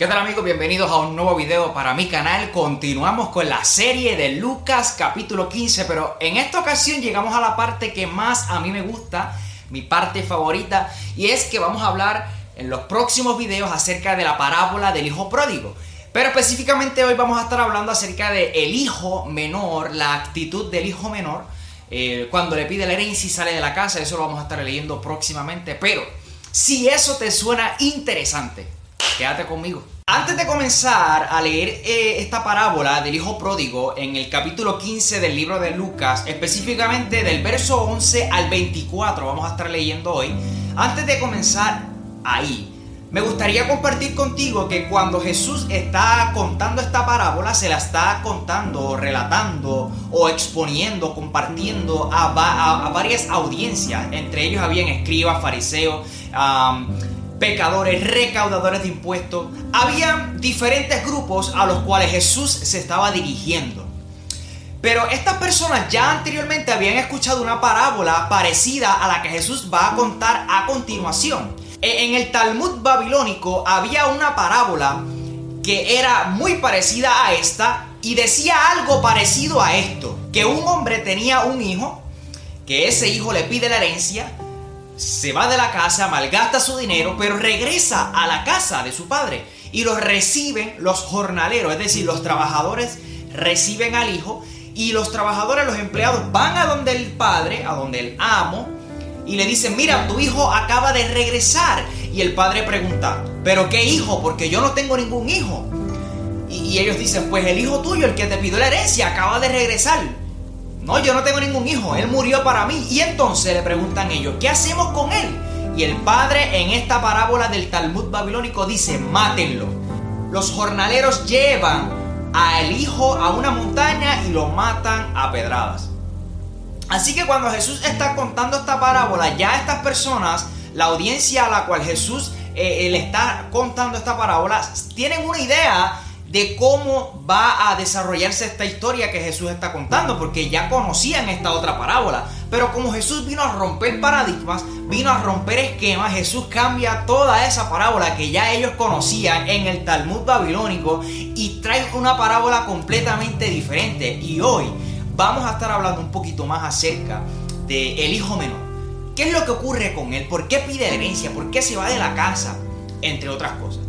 ¿Qué tal amigos? Bienvenidos a un nuevo video para mi canal. Continuamos con la serie de Lucas capítulo 15, pero en esta ocasión llegamos a la parte que más a mí me gusta, mi parte favorita, y es que vamos a hablar en los próximos videos acerca de la parábola del hijo pródigo. Pero específicamente hoy vamos a estar hablando acerca de el hijo menor, la actitud del hijo menor, eh, cuando le pide la herencia y sale de la casa, eso lo vamos a estar leyendo próximamente. Pero si eso te suena interesante, quédate conmigo. Antes de comenzar a leer eh, esta parábola del hijo pródigo en el capítulo 15 del libro de Lucas, específicamente del verso 11 al 24, vamos a estar leyendo hoy. Antes de comenzar ahí, me gustaría compartir contigo que cuando Jesús está contando esta parábola, se la está contando, relatando o exponiendo, compartiendo a, varias audiencias. Entre ellos habían escribas, fariseos, pecadores, recaudadores de impuestos. Había diferentes grupos a los cuales Jesús se estaba dirigiendo. Pero estas personas ya anteriormente habían escuchado una parábola parecida a la que Jesús va a contar a continuación. E, en el Talmud babilónico había una parábola que era muy parecida a esta y decía algo parecido a esto, que un hombre tenía un hijo, que ese hijo le pide la herencia, se va de la casa, malgasta su dinero, pero regresa a la casa de su padre y lo reciben los jornaleros, es decir, los trabajadores reciben al hijo y los trabajadores, los empleados van a donde el padre, a donde el amo, y le dicen, mira, tu hijo acaba de regresar. Y el padre pregunta, ¿pero qué hijo? Porque yo no tengo ningún hijo. Y, ellos dicen, pues el hijo tuyo, el que te pidió la herencia, acaba de regresar. No, yo no tengo ningún hijo, él murió para mí. Y entonces le preguntan ellos, ¿qué hacemos con él? Y el padre en esta parábola del Talmud babilónico dice, mátenlo. Los jornaleros llevan al hijo a una montaña y lo matan a pedradas. Así que cuando Jesús está contando esta parábola, ya estas personas, la audiencia a la cual Jesús eh, eh, le está contando esta parábola, tienen una idea de cómo va a desarrollarse esta historia que Jesús está contando, porque ya conocían esta otra parábola. Pero como Jesús vino a romper paradigmas, vino a romper esquemas, Jesús cambia toda esa parábola que ya ellos conocían en el Talmud babilónico y trae una parábola completamente diferente. Y hoy vamos a estar hablando un poquito más acerca del el hijo menor. ¿Qué es lo que ocurre con él? ¿Por qué pide herencia? ¿Por qué se va de la casa? Entre otras cosas.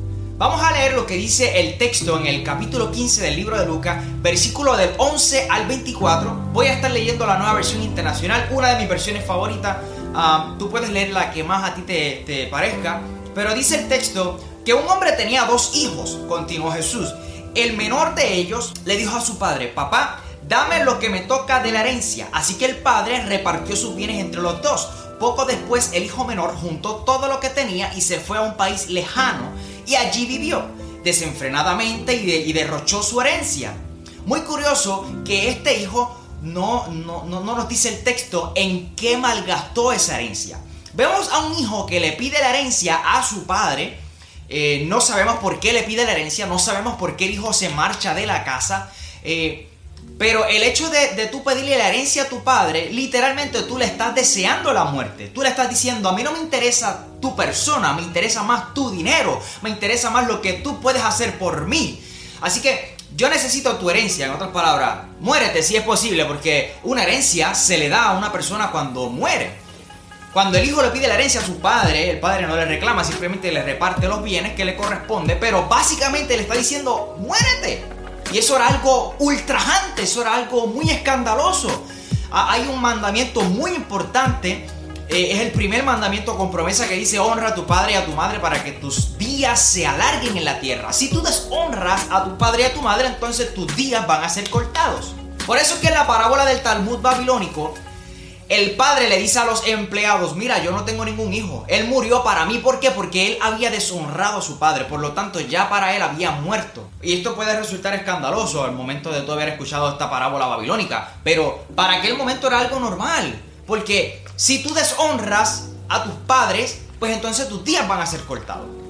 Vamos a leer lo que dice el texto en el capítulo 15 del libro de Lucas, versículo del 11 al 24. Voy a estar leyendo la nueva versión internacional, una de mis versiones favoritas. Ah, tú puedes leer la que más a ti te, te parezca. Pero dice el texto que un hombre tenía dos hijos, continuó Jesús. El menor de ellos le dijo a su padre, papá, dame lo que me toca de la herencia. Así que el padre repartió sus bienes entre los dos. Poco después el hijo menor juntó todo lo que tenía y se fue a un país lejano y allí vivió desenfrenadamente y, derrochó su herencia. Muy curioso que este hijo no, no, no, nos dice el texto en qué malgastó esa herencia. Vemos a un hijo que le pide la herencia a su padre. Eh, no sabemos por qué le pide la herencia, no sabemos por qué el hijo se marcha de la casa. Eh, pero el hecho de, de tú pedirle la herencia a tu padre, literalmente tú le estás deseando la muerte. Tú le estás diciendo, a mí no me interesa tu persona, me interesa más tu dinero, me interesa más lo que tú puedes hacer por mí. Así que yo necesito tu herencia, en otras palabras, muérete si es posible, porque una herencia se le da a una persona cuando muere. Cuando el hijo le pide la herencia a su padre, el padre no le reclama, simplemente le reparte los bienes que le corresponde, pero básicamente le está diciendo, muérete. Y eso era algo ultrajante, eso era algo muy escandaloso. Hay un mandamiento muy importante, eh, es el primer mandamiento con promesa que dice honra a tu padre y a tu madre para que tus días se alarguen en la tierra. Si tú deshonras a tu padre y a tu madre, entonces tus días van a ser cortados. Por eso es que en la parábola del Talmud babilónico, el padre le dice a los empleados, mira, yo no tengo ningún hijo. Él murió para mí. ¿Por qué? Porque él había deshonrado a su padre. Por lo tanto, ya para él había muerto. Y esto puede resultar escandaloso al momento de tú haber escuchado esta parábola babilónica. Pero para aquel momento era algo normal. Porque si tú deshonras a tus padres, pues entonces tus días van a ser cortados.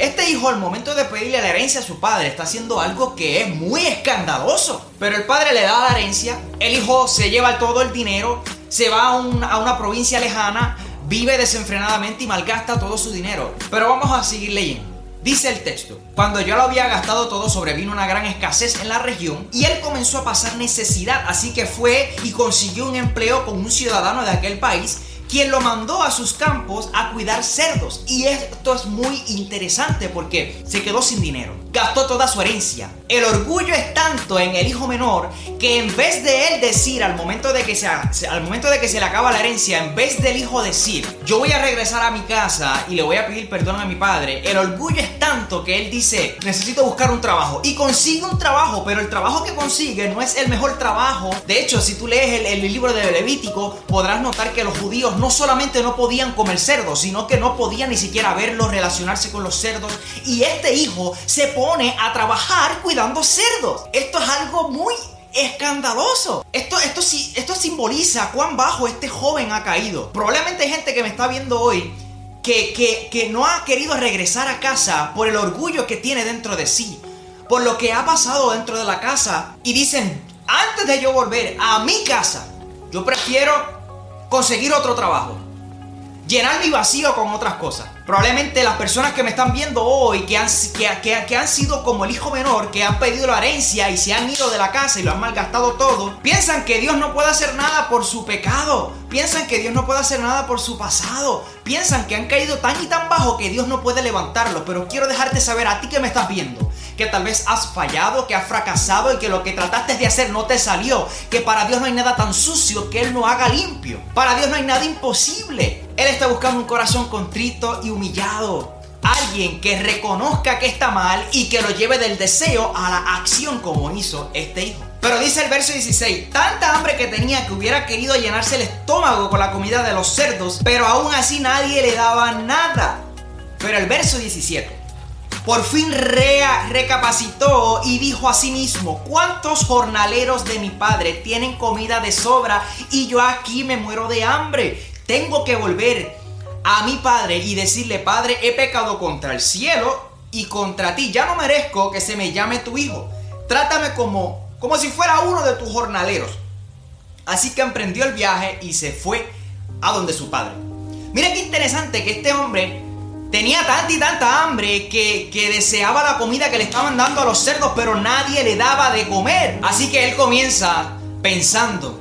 Este hijo al momento de pedirle la herencia a su padre está haciendo algo que es muy escandaloso. Pero el padre le da la herencia, el hijo se lleva todo el dinero, se va a, una provincia lejana, vive desenfrenadamente y malgasta todo su dinero. Pero vamos a seguir leyendo. Dice el texto, cuando yo lo había gastado todo sobrevino una gran escasez en la región y él comenzó a pasar necesidad, así que fue y consiguió un empleo con un ciudadano de aquel país quien lo mandó a sus campos a cuidar cerdos. Y esto es muy interesante porque se quedó sin dinero gastó toda su herencia. El orgullo es tanto en el hijo menor que en vez de él decir al momento de que se, al momento de que se le acaba la herencia, en vez del hijo decir, yo voy a regresar a mi casa y le voy a pedir perdón a mi padre, el orgullo es tanto que él dice, necesito buscar un trabajo y consigue un trabajo, pero el trabajo que consigue no es el mejor trabajo. De hecho, si tú lees el, libro de Levítico, podrás notar que los judíos no solamente no podían comer cerdos, sino que no podían ni siquiera verlos, relacionarse con los cerdos. Y este hijo se pone a trabajar cuidando cerdos. Esto es algo muy escandaloso. Esto, esto, esto simboliza cuán bajo este joven ha caído. Probablemente hay gente que me está viendo hoy que, que, que no ha querido regresar a casa por el orgullo que tiene dentro de sí. Por lo que ha pasado dentro de la casa. Y dicen, antes de yo volver a mi casa, yo prefiero conseguir otro trabajo llenar mi vacío con otras cosas. Probablemente las personas que me están viendo hoy, que han, que, que, han sido como el hijo menor, que han pedido la herencia y se han ido de la casa y lo han malgastado todo, piensan que Dios no puede hacer nada por su pecado, piensan que Dios no puede hacer nada por su pasado, piensan que han caído tan y tan bajo que Dios no puede levantarlo. Pero quiero dejarte saber a ti que me estás viendo, que tal vez has fallado, que has fracasado y que lo que trataste de hacer no te salió, que para Dios no hay nada tan sucio que Él no haga limpio, para Dios no hay nada imposible. Él está buscando un corazón contrito y humillado. Alguien que reconozca que está mal y que lo lleve del deseo a la acción como hizo este hijo. Pero dice el verso 16, tanta hambre que tenía que hubiera querido llenarse el estómago con la comida de los cerdos, pero aún así nadie le daba nada. Pero el verso 17, por fin rea, recapacitó y dijo a sí mismo, ¿cuántos jornaleros de mi padre tienen comida de sobra y yo aquí me muero de hambre? tengo que volver a mi padre y decirle, Padre, he pecado contra el cielo y contra ti. Ya no merezco que se me llame tu hijo. Trátame como, como si fuera uno de tus jornaleros. Así que emprendió el viaje y se fue a donde su padre. Mira qué interesante que este hombre tenía tanta y tanta hambre que, que deseaba la comida que le estaban dando a los cerdos, pero nadie le daba de comer. Así que él comienza pensando,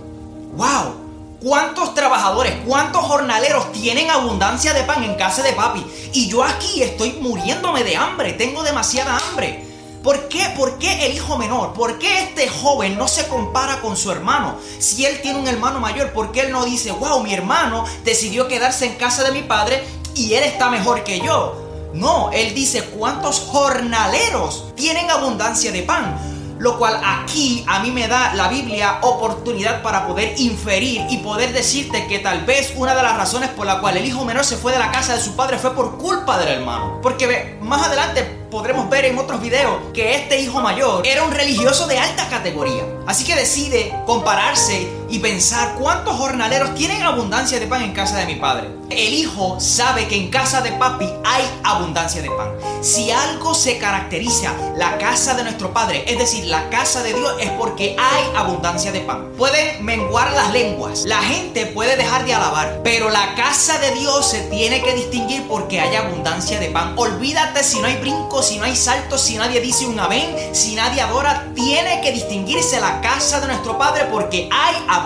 wow, ¿Cuántos trabajadores, cuántos jornaleros tienen abundancia de pan en casa de papi? Y yo aquí estoy muriéndome de hambre, tengo demasiada hambre. ¿Por qué? ¿Por qué el hijo menor? ¿Por qué este joven no se compara con su hermano? Si él tiene un hermano mayor, ¿por qué él no dice, wow, mi hermano decidió quedarse en casa de mi padre y él está mejor que yo? No, él dice, ¿cuántos jornaleros tienen abundancia de pan? Lo cual aquí a mí me da la Biblia oportunidad para poder inferir y poder decirte que tal vez una de las razones por la cual el hijo menor se fue de la casa de su padre fue por culpa del hermano. Porque más adelante podremos ver en otros videos que este hijo mayor era un religioso de alta categoría. Así que decide compararse y pensar cuántos jornaleros tienen abundancia de pan en casa de mi padre. El hijo sabe que en casa de papi hay abundancia de pan. Si algo se caracteriza la casa de nuestro padre, es decir, la casa de Dios, es porque hay abundancia de pan. Pueden menguar las lenguas, la gente puede dejar de alabar, pero la casa de Dios se tiene que distinguir porque hay abundancia de pan. Olvídate si no hay brinco si no hay saltos, si nadie dice un amén, si nadie adora, tiene que distinguirse la casa de nuestro Padre porque hay abundancia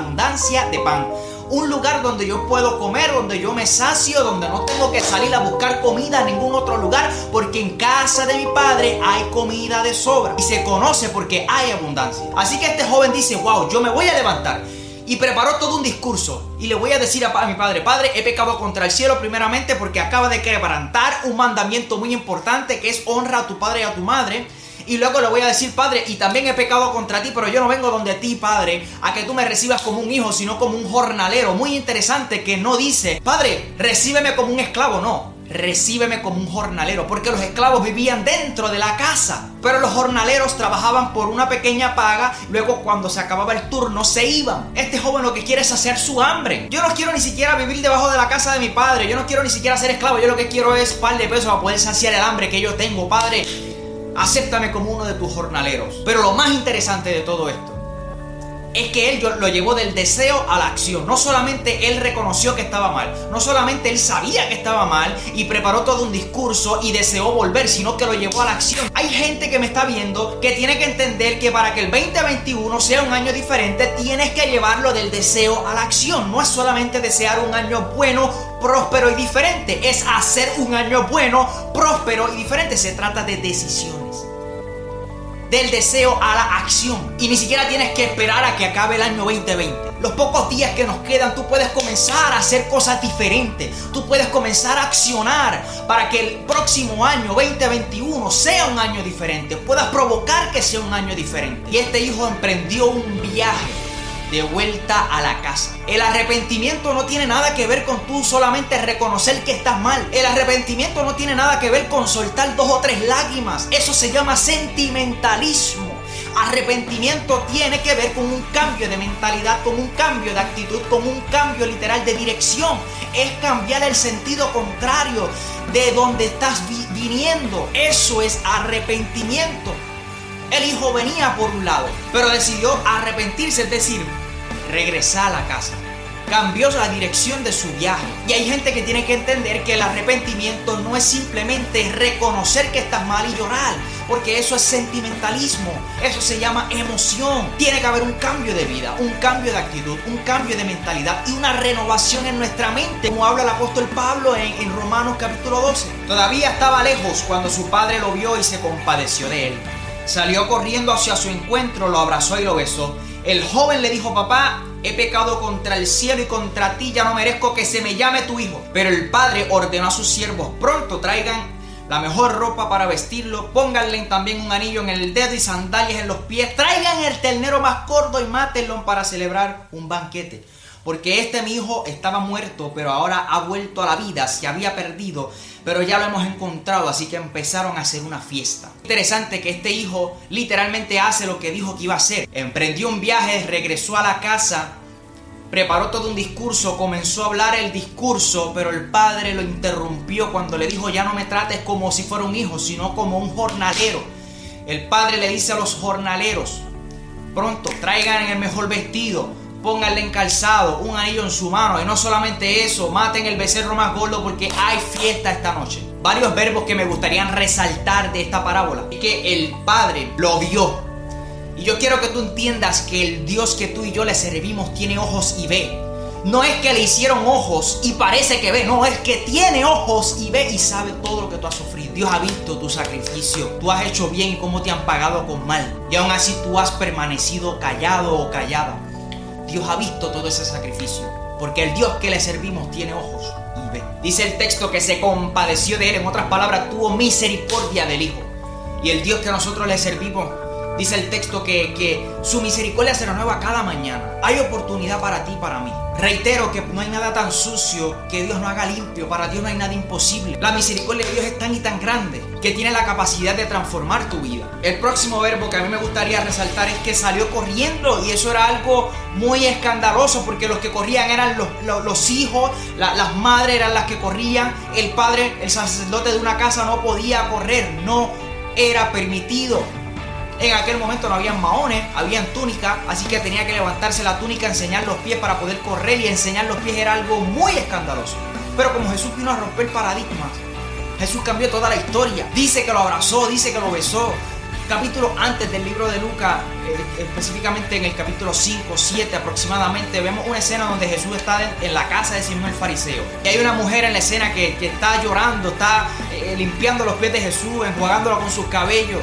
de pan. Un lugar donde yo puedo comer, donde yo me sacio, donde no tengo que salir a buscar comida a ningún otro lugar, porque en casa de mi padre hay comida de sobra y se conoce porque hay abundancia. Así que este joven dice, wow, yo me voy a levantar y preparó todo un discurso. Y le voy a decir a, mi padre, padre, he pecado contra el cielo primeramente porque acaba de quebrantar un mandamiento muy importante que es honra a tu padre y a tu madre. Y luego le voy a decir, Padre, y también he pecado contra ti, pero yo no vengo donde ti, Padre, a que tú me recibas como un hijo, sino como un jornalero. Muy interesante que no dice, Padre, recíbeme como un esclavo, no recíbeme como un jornalero, porque los esclavos vivían dentro de la casa, pero los jornaleros trabajaban por una pequeña paga, luego cuando se acababa el turno se iban. Este joven lo que quiere es hacer su hambre. Yo no quiero ni siquiera vivir debajo de la casa de mi padre, yo no quiero ni siquiera ser esclavo, yo lo que quiero es par de pesos para poder saciar el hambre que yo tengo, Padre. Acéptame como uno de tus jornaleros. Pero lo más interesante de todo esto es que él lo llevó del deseo a la acción. No solamente él reconoció que estaba mal, no solamente él sabía que estaba mal y preparó todo un discurso y deseó volver, sino que lo llevó a la acción. Hay gente que me está viendo que tiene que entender que para que el 2021 sea un año diferente, tienes que llevarlo del deseo a la acción. No es solamente desear un año bueno, próspero y diferente, es hacer un año bueno, próspero y diferente. Se trata de decisiones del deseo a la acción. Y ni siquiera tienes que esperar a que acabe el año 2020. Los pocos días que nos quedan, tú puedes comenzar a hacer cosas diferentes. Tú puedes comenzar a accionar para que el próximo año 2021 sea un año diferente. Puedas provocar que sea un año diferente. Y este hijo emprendió un viaje de vuelta a la casa. El arrepentimiento no tiene nada que ver con tú solamente reconocer que estás mal. El arrepentimiento no tiene nada que ver con soltar dos o tres lágrimas. Eso se llama sentimentalismo. Arrepentimiento tiene que ver con un cambio de mentalidad, con un cambio de actitud, con un cambio literal de dirección. Es cambiar el sentido contrario de donde estás viniendo. Eso es arrepentimiento. El hijo venía por un lado, pero decidió arrepentirse, es decir, regresar a la casa. Cambió la dirección de su viaje. Y hay gente que tiene que entender que el arrepentimiento no es simplemente reconocer que estás mal y llorar, porque eso es sentimentalismo, eso se llama emoción. Tiene que haber un cambio de vida, un cambio de actitud, un cambio de mentalidad y una renovación en nuestra mente, como habla el apóstol Pablo en, en Romanos capítulo 12. Todavía estaba lejos cuando su padre lo vio y se compadeció de él. Salió corriendo hacia su encuentro, lo abrazó y lo besó. El joven le dijo, papá, he pecado contra el cielo y contra ti, ya no merezco que se me llame tu hijo. Pero el padre ordenó a sus siervos, pronto traigan la mejor ropa para vestirlo, pónganle también un anillo en el dedo y sandalias en los pies, traigan el ternero más gordo y mátenlo para celebrar un banquete. Porque este mi hijo estaba muerto, pero ahora ha vuelto a la vida, se había perdido, pero ya lo hemos encontrado, así que empezaron a hacer una fiesta. Interesante que este hijo literalmente hace lo que dijo que iba a hacer. Emprendió un viaje, regresó a la casa, preparó todo un discurso, comenzó a hablar el discurso, pero el padre lo interrumpió cuando le dijo, ya no me trates como si fuera un hijo, sino como un jornalero. El padre le dice a los jornaleros, pronto traigan el mejor vestido, pónganle en calzado, un anillo en su mano. Y no solamente eso, maten el becerro más gordo porque hay fiesta esta noche. Varios verbos que me gustaría resaltar de esta parábola. Es que el Padre lo vio. Y yo quiero que tú entiendas que el Dios que tú y yo le servimos tiene ojos y ve. No es que le hicieron ojos y parece que ve, no, es que tiene ojos y ve y sabe todo lo que tú has sufrido. Dios ha visto tu sacrificio, tú has hecho bien y cómo te han pagado con mal. Y aún así tú has permanecido callado o callada. Dios ha visto todo ese sacrificio, porque el Dios que le servimos tiene ojos y ve. Dice el texto que se compadeció de él, en otras palabras, tuvo misericordia del Hijo. Y el Dios que nosotros le servimos, dice el texto que, que su misericordia se renueva cada mañana. Hay oportunidad para ti para mí. Reitero que no hay nada tan sucio que Dios no haga limpio. Para Dios no hay nada imposible. La misericordia de Dios es tan y tan grande que tiene la capacidad de transformar tu vida. El próximo verbo que a mí me gustaría resaltar es que salió corriendo y eso era algo muy escandaloso porque los que corrían eran los, hijos, las madres eran las que corrían. El padre, el sacerdote de una casa no podía correr, no era permitido. En aquel momento no habían maones, habían túnica, así que tenía que levantarse la túnica, enseñar los pies para poder correr y enseñar los pies era algo muy escandaloso. Pero como Jesús vino a romper paradigmas, Jesús cambió toda la historia. Dice que lo abrazó, dice que lo besó. Capítulo antes del libro de Lucas, eh, específicamente en el capítulo 5, 7 aproximadamente, vemos una escena donde Jesús está en, la casa de Simón el fariseo. Y hay una mujer en la escena que, está llorando, está eh, limpiando los pies de Jesús, enjuagándolo con sus cabellos.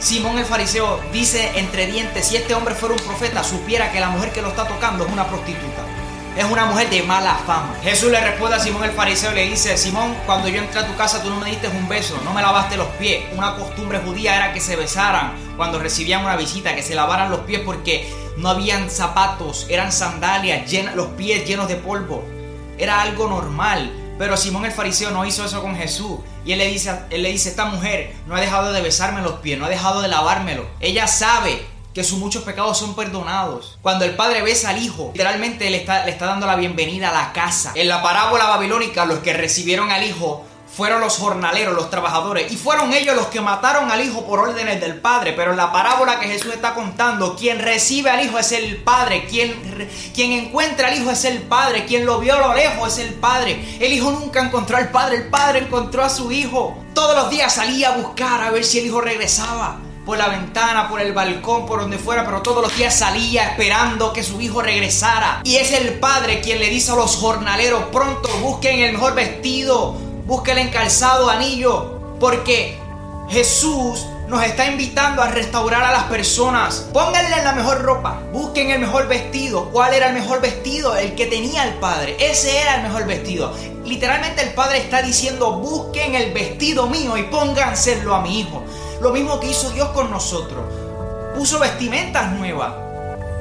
Simón el fariseo dice entre dientes, si este hombre fuera un profeta, supiera que la mujer que lo está tocando es una prostituta. es una mujer de mala fama. Jesús le responde a Simón el fariseo y le dice, Simón, cuando yo entré a tu casa tú no me diste un beso, no me lavaste los pies. Una costumbre judía era que se besaran cuando recibían una visita, que se lavaran los pies porque no habían zapatos, eran sandalias, los pies llenos de polvo. Era algo normal. Pero Simón el fariseo no hizo eso con Jesús. Y él le dice, él le dice, esta mujer no ha dejado de besarme los pies, no ha dejado de lavármelo. Ella sabe que sus muchos pecados son perdonados. Cuando el padre besa al hijo, literalmente le está, le está dando la bienvenida a la casa. En la parábola babilónica, los que recibieron al hijo fueron los jornaleros, los trabajadores, y fueron ellos los que mataron al hijo por órdenes del Padre. Pero en la parábola que Jesús está contando, quien recibe al hijo es el Padre, quien, quien encuentra al hijo es el Padre, quien lo vio a lo lejos es el Padre. El hijo nunca encontró al Padre, el Padre encontró a su hijo. Todos los días salía a buscar a ver si el hijo regresaba por la ventana, por el balcón, por donde fuera, pero todos los días salía esperando que su hijo regresara. Y es el padre quien le dice a los jornaleros, pronto busquen el mejor vestido, busquen el calzado, anillo, porque Jesús nos está invitando a restaurar a las personas. Pónganle la mejor ropa, busquen el mejor vestido. ¿Cuál era el mejor vestido? El que tenía el Padre. Ese era el mejor vestido. Literalmente el Padre está diciendo, busquen el vestido mío y pónganselo a mi hijo. Lo mismo que hizo Dios con nosotros. Puso vestimentas nuevas.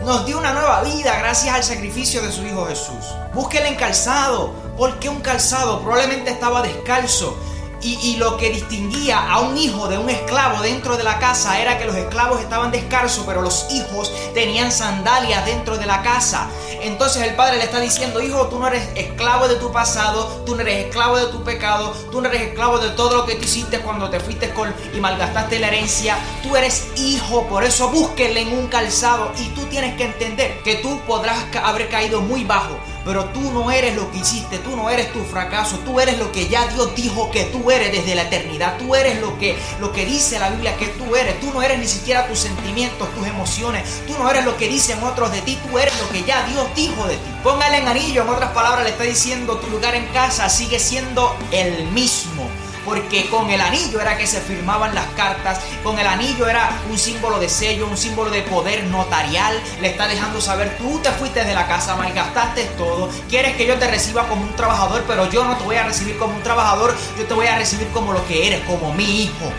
Nos dio una nueva vida gracias al sacrificio de su Hijo Jesús. Búsquele en calzado. ¿Por qué un calzado? Probablemente estaba descalzo. Y, lo que distinguía a un hijo de un esclavo dentro de la casa era que los esclavos estaban descalzos, pero los hijos tenían sandalias dentro de la casa. Entonces el padre le está diciendo, hijo, tú no eres esclavo de tu pasado, tú no eres esclavo de tu pecado, tú no eres esclavo de todo lo que tú hiciste cuando te fuiste con y malgastaste la herencia. Tú eres hijo, por eso búsquele en un calzado y tú tienes que entender que tú podrás haber caído muy bajo, pero tú no eres lo que hiciste, tú no eres tu fracaso, tú eres lo que ya Dios dijo que tú eres desde la eternidad, tú eres lo que, lo que dice la Biblia que tú eres, tú no eres ni siquiera tus sentimientos, tus emociones, tú no eres lo que dicen otros de ti, tú eres lo que ya Dios dijo de ti. Póngale en anillo, en otras palabras le está diciendo tu lugar en casa sigue siendo el mismo porque con el anillo era que se firmaban las cartas, con el anillo era un símbolo de sello, un símbolo de poder notarial, le está dejando saber, tú te fuiste de la casa, malgastaste todo, quieres que yo te reciba como un trabajador, pero yo no te voy a recibir como un trabajador, yo te voy a recibir como lo que eres, como mi hijo.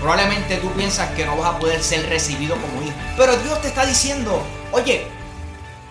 Probablemente tú piensas que no vas a poder ser recibido como hijo, pero Dios te está diciendo, oye,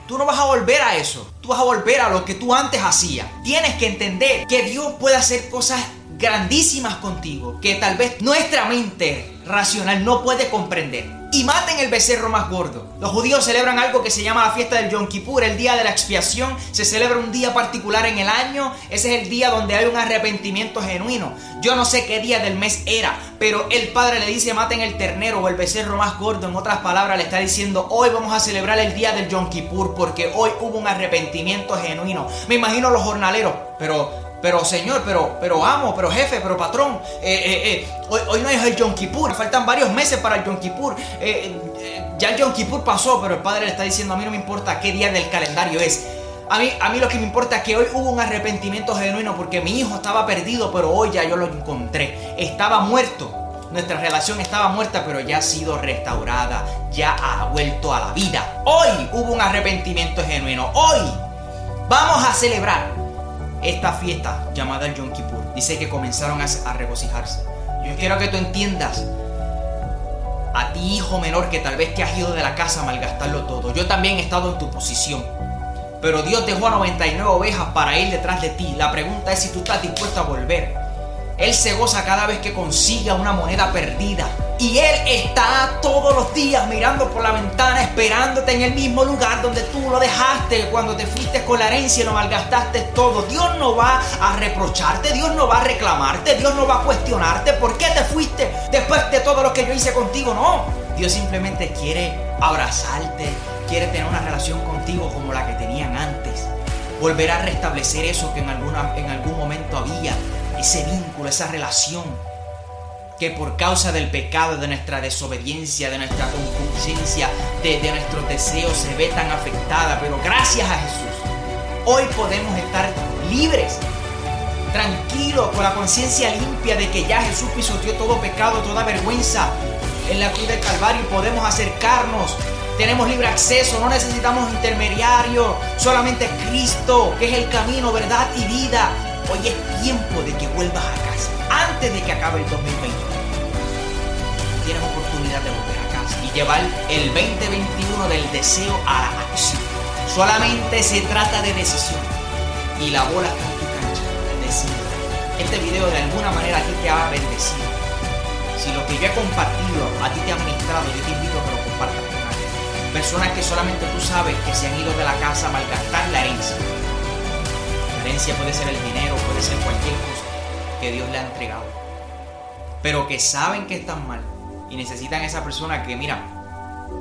Tú no vas a volver a eso. Tú vas a volver a lo que tú antes hacías. Tienes que entender que Dios puede hacer cosas grandísimas contigo que tal vez nuestra mente racional no puede comprender. Y maten el becerro más gordo. Los judíos celebran algo que se llama la fiesta del Yom Kippur, el día de la expiación. Se celebra un día particular en el año. Ese es el día donde hay un arrepentimiento genuino. Yo no sé qué día del mes era, pero el padre le dice maten el ternero o el becerro más gordo. En otras palabras, le está diciendo hoy vamos a celebrar el día del Yom Kippur porque hoy hubo un arrepentimiento genuino. Me imagino los jornaleros, pero pero señor, pero, pero amo, pero jefe, pero patrón, eh, eh, eh, hoy, hoy, no es el Yom Kippur, faltan varios meses para el Yom Kippur. ya el Yom Kippur pasó, pero el padre le está diciendo, a mí no me importa qué día del calendario es. A mí, a mí lo que me importa es que hoy hubo un arrepentimiento genuino porque mi hijo estaba perdido, pero hoy ya yo lo encontré. Estaba muerto. Nuestra relación estaba muerta, pero ya ha sido restaurada. Ya ha vuelto a la vida. Hoy hubo un arrepentimiento genuino. Hoy vamos a celebrar esta fiesta llamada el Yom Kippur. Dice que comenzaron a, regocijarse. Yo quiero que tú entiendas a ti hijo menor que tal vez te has ido de la casa a malgastarlo todo. Yo también he estado en tu posición. Pero Dios dejó a 99 ovejas para ir detrás de ti. La pregunta es si tú estás dispuesto a volver. Él se goza cada vez que consiga una moneda perdida. Y Él está todos los días mirando por la ventana, esperándote en el mismo lugar donde tú lo dejaste cuando te fuiste con la herencia y lo malgastaste todo. Dios no va a reprocharte, Dios no va a reclamarte, Dios no va a cuestionarte por qué te fuiste después de todo lo que yo hice contigo. No, Dios simplemente quiere abrazarte, quiere tener una relación contigo como la que tenían antes. Volver a restablecer eso que en, alguna, en algún momento había, ese vínculo, esa relación que por causa del pecado, de nuestra desobediencia, de nuestra concupiscencia, de, nuestros deseos se ve tan afectada. Pero gracias a Jesús, hoy podemos estar libres, tranquilos, con la conciencia limpia de que ya Jesús pisoteó todo pecado, toda vergüenza en la cruz del Calvario y podemos acercarnos tenemos libre acceso, no necesitamos intermediarios, solamente Cristo, que es el camino, verdad y vida. Hoy es tiempo de que vuelvas a casa, antes de que acabe el 2020. Tienes oportunidad de volver a casa y llevar el 2021 del deseo a la acción. Solamente se trata de decisión y la bola está en tu cancha. Decide. Este video de alguna manera a ti te ha bendecido. Si lo que yo he compartido a ti te ha ministrado, yo te invito a que lo compartas con alguien. Personas que solamente tú sabes que se han ido de la casa a malgastar la herencia. Puede ser el dinero, puede ser cualquier cosa que Dios le ha entregado. Pero que saben que están mal y necesitan a esa persona que, mira,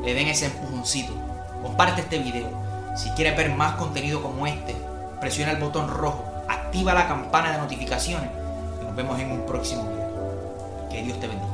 le den ese empujoncito. Comparte este video. Si quieres ver más contenido como este, presiona el botón rojo, activa la campana de notificaciones y nos vemos en un próximo video. Que Dios te bendiga.